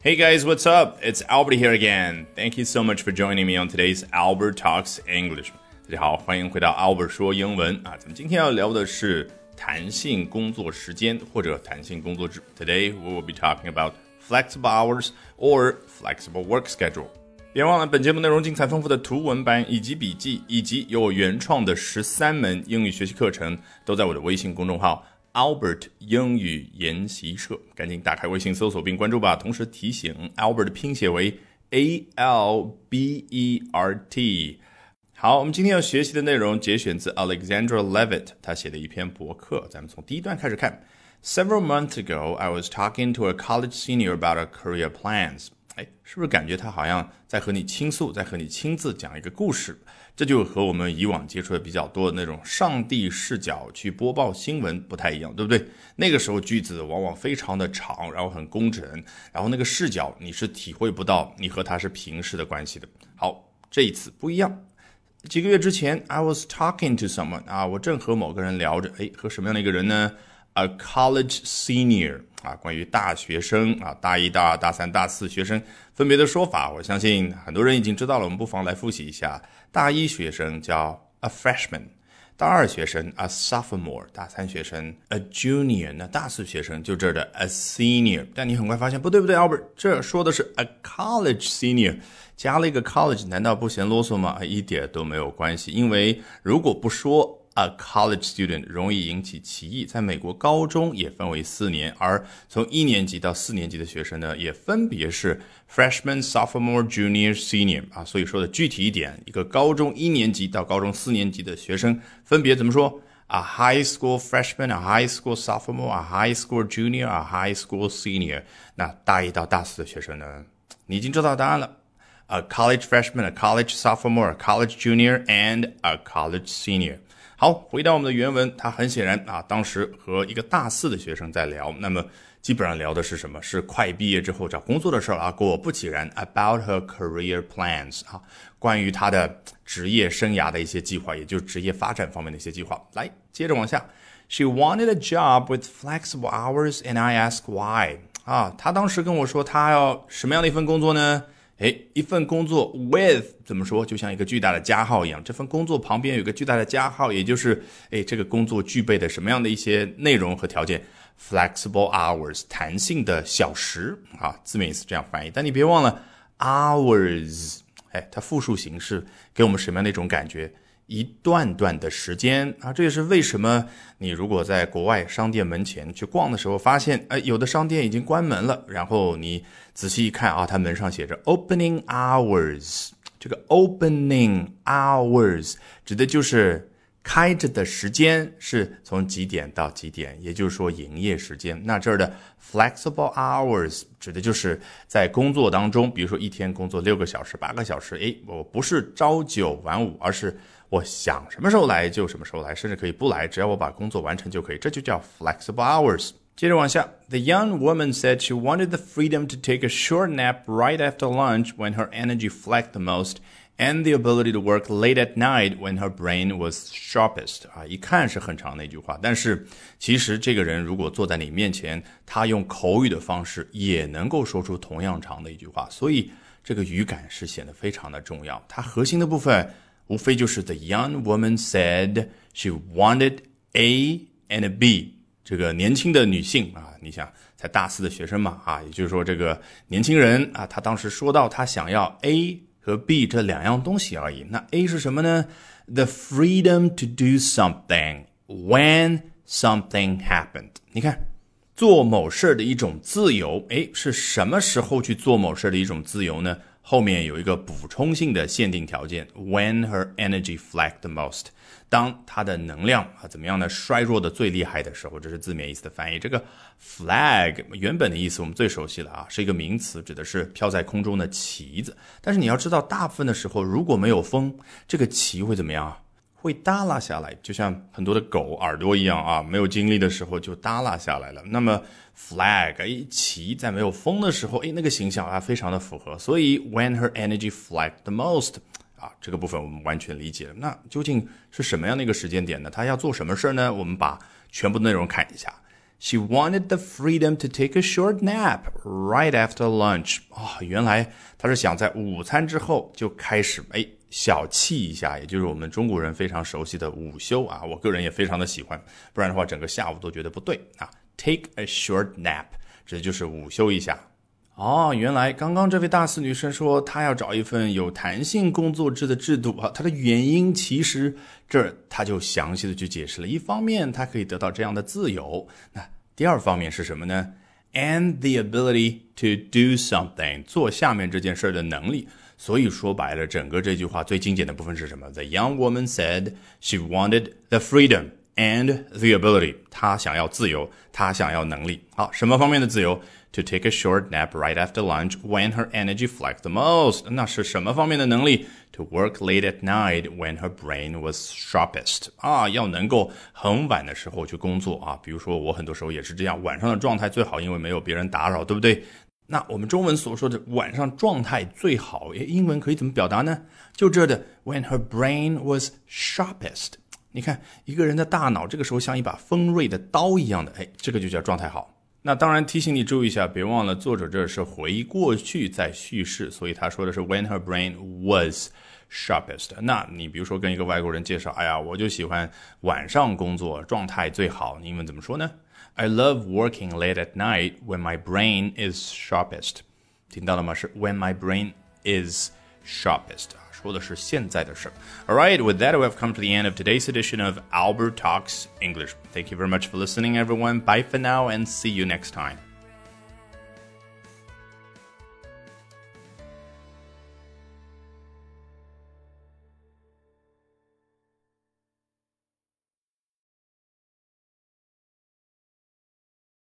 Hey guys, what's up? It's Albert here again. Thank you so much for joining me on today's Albert Talks English. 大家好，欢迎回到 Albert 说英文啊。咱们今天要聊的是弹性工作时间或者弹性工作制。Today we will be talking about flexible hours or flexible work schedule. 别忘了，本节目内容精彩丰富的图文版以及笔记，以及有我原创的十三门英语学习课程，都在我的微信公众号 Albert 英语研习社，赶紧打开微信搜索并关注吧。同时提醒，Albert 的拼写为 A L B E R T。好，我们今天要学习的内容节选自 Alexandra Levitt，他写的一篇博客。咱们从第一段开始看。Several months ago, I was talking to a college senior about our career plans. 哎，是不是感觉他好像在和你倾诉，在和你亲自讲一个故事？这就和我们以往接触的比较多的那种上帝视角去播报新闻不太一样，对不对？那个时候句子往往非常的长，然后很工整，然后那个视角你是体会不到你和他是平视的关系的。好，这一次不一样。几个月之前，I was talking to someone 啊，我正和某个人聊着，哎，和什么样的一个人呢？A college senior 啊，关于大学生啊，大一、大二、大三、大四学生分别的说法，我相信很多人已经知道了，我们不妨来复习一下。大一学生叫 a freshman，大二学生 a sophomore，大三学生 a junior，那大四学生就这儿的 a senior。但你很快发现不对不对，Albert，这说的是 a college senior，加了一个 college，难道不嫌啰嗦吗？一点都没有关系，因为如果不说。A college student 容易引起歧义，在美国高中也分为四年，而从一年级到四年级的学生呢，也分别是 freshman、sophomore、junior、senior 啊。所以说的具体一点，一个高中一年级到高中四年级的学生分别怎么说？A high school freshman、a high school sophomore、a high school junior、a high school senior。那大一到大四的学生呢，你已经知道答案了。A college freshman、a college sophomore、a college junior and a college senior。好，回到我们的原文，他很显然啊，当时和一个大四的学生在聊，那么基本上聊的是什么？是快毕业之后找工作的事儿啊。果不其然，about her career plans 啊，关于她的职业生涯的一些计划，也就是职业发展方面的一些计划。来，接着往下，She wanted a job with flexible hours, and I ask why 啊，她当时跟我说，她要什么样的一份工作呢？哎，一份工作 with 怎么说，就像一个巨大的加号一样。这份工作旁边有个巨大的加号，也就是哎，这个工作具备的什么样的一些内容和条件？Flexible hours，弹性的小时啊，字面意思这样翻译。但你别忘了 hours，哎，它复数形式给我们什么样的一种感觉？一段段的时间。啊，这也是为什么你如果在国外商店门前去逛的时候，发现哎，有的商店已经关门了，然后你仔细一看啊，它门上写着 opening hours，这个 opening hours 指的就是开着的时间是从几点到几点，也就是说营业时间。那这儿的 flexible hours 指的就是在工作当中，比如说一天工作六个小时、八个小时，诶，我不是朝九晚五，而是我想什么时候来就什么时候来，甚至可以不来，只要我把工作完成就可以，这就叫 flexible hours。接着往下，The young woman said she wanted the freedom to take a short nap right after lunch when her energy flagged the most, and the ability to work late at night when her brain was sharpest。啊，一看是很长的一句话，但是其实这个人如果坐在你面前，他用口语的方式也能够说出同样长的一句话，所以这个语感是显得非常的重要。它核心的部分。无非就是 the young woman said she wanted A and B。 这个年轻的女性啊，你想才大四的学生嘛啊，也就是说这个年轻人啊，她当时说到她想要 A 和 B 这两样东西而已。那 A 是什么呢？The freedom to do something when something happened。你看，做某事的一种自由，哎，是什么时候去做某事的一种自由呢？后面有一个补充性的限定条件，when her energy flagged the most，当她的能量啊怎么样呢衰弱的最厉害的时候，这是字面意思的翻译。这个 flag 原本的意思我们最熟悉了啊，是一个名词，指的是飘在空中的旗子。但是你要知道，大部分的时候如果没有风，这个旗会怎么样啊？会耷拉下来，就像很多的狗耳朵一样啊，没有精力的时候就耷拉下来了。那么 flag 哎旗在没有风的时候，哎那个形象啊非常的符合。所以 when her energy flagged the most 啊这个部分我们完全理解了。那究竟是什么样的一个时间点呢？她要做什么事儿呢？我们把全部内容看一下。She wanted the freedom to take a short nap right after lunch. 啊、哦，原来她是想在午餐之后就开始哎小憩一下，也就是我们中国人非常熟悉的午休啊。我个人也非常的喜欢，不然的话整个下午都觉得不对啊。Take a short nap，指的就是午休一下。哦，原来刚刚这位大四女生说她要找一份有弹性工作制的制度啊，她的原因其实这儿她就详细的去解释了。一方面她可以得到这样的自由，那第二方面是什么呢？And the ability to do something，做下面这件事的能力。所以说白了，整个这句话最精简的部分是什么？The young woman said she wanted the freedom and the ability，她想要自由，她想要能力。好，什么方面的自由？to take a short nap right after lunch when her energy flagged the most. 那是什么方面的能力？To work late at night when her brain was sharpest. 啊，要能够很晚的时候去工作啊。比如说我很多时候也是这样，晚上的状态最好，因为没有别人打扰，对不对？那我们中文所说的晚上状态最好，诶，英文可以怎么表达呢？就这的，when her brain was sharpest。你看一个人的大脑这个时候像一把锋锐的刀一样的，哎，这个就叫状态好。那当然提醒你注意一下，别忘了作者这是回过去在叙事，所以他说的是 when her brain was sharpest。那你比如说跟一个外国人介绍，哎呀，我就喜欢晚上工作，状态最好，你英文怎么说呢 ？I love working late at night when my brain is sharpest。听到了吗？是 when my brain is sharpest。说的是现在的事。All right, with that, we have come to the end of today's edition of Albert Talks English. Thank you very much for listening, everyone. Bye for now, and see you next time.